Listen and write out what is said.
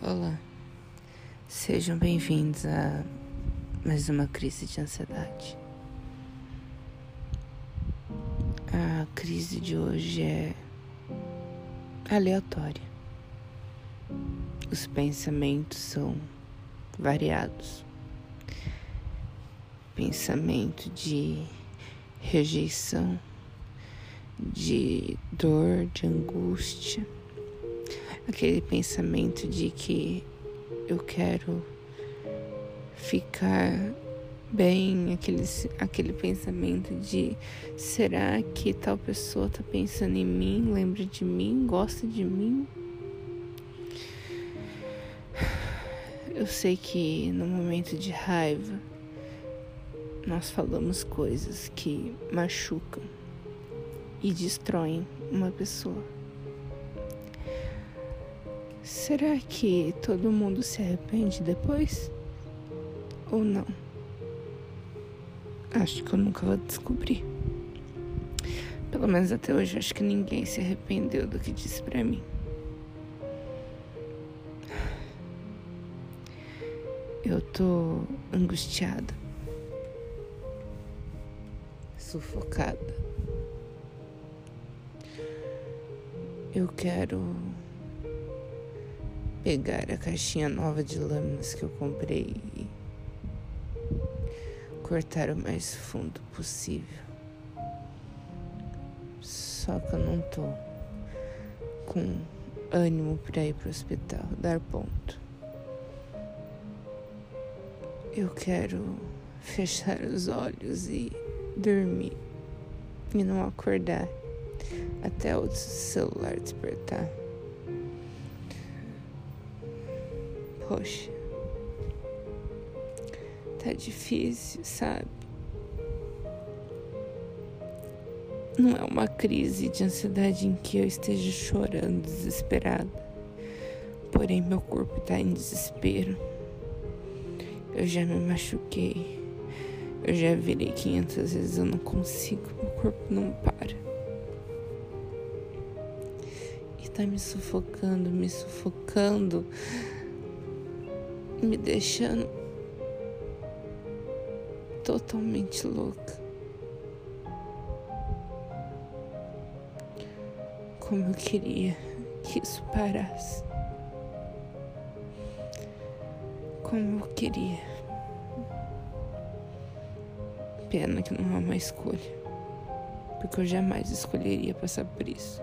Olá, sejam bem-vindos a mais uma crise de ansiedade. A crise de hoje é aleatória. Os pensamentos são variados. Pensamento de rejeição, de dor, de angústia aquele pensamento de que eu quero ficar bem, aquele, aquele pensamento de será que tal pessoa tá pensando em mim, lembra de mim, gosta de mim? Eu sei que no momento de raiva nós falamos coisas que machucam e destroem uma pessoa. Será que todo mundo se arrepende depois? Ou não? Acho que eu nunca vou descobrir. Pelo menos até hoje, acho que ninguém se arrependeu do que disse para mim. Eu tô angustiada, sufocada. Eu quero pegar a caixinha nova de lâminas que eu comprei e cortar o mais fundo possível. Só que eu não tô com ânimo para ir pro hospital, dar ponto. Eu quero fechar os olhos e dormir e não acordar até o celular despertar. Poxa, tá difícil, sabe? Não é uma crise de ansiedade em que eu esteja chorando, desesperada. Porém, meu corpo tá em desespero. Eu já me machuquei. Eu já virei 500 vezes, eu não consigo. Meu corpo não para. E tá me sufocando, me sufocando me deixando totalmente louca. Como eu queria que isso parasse. Como eu queria. Pena que não há uma escolha. Porque eu jamais escolheria passar por isso.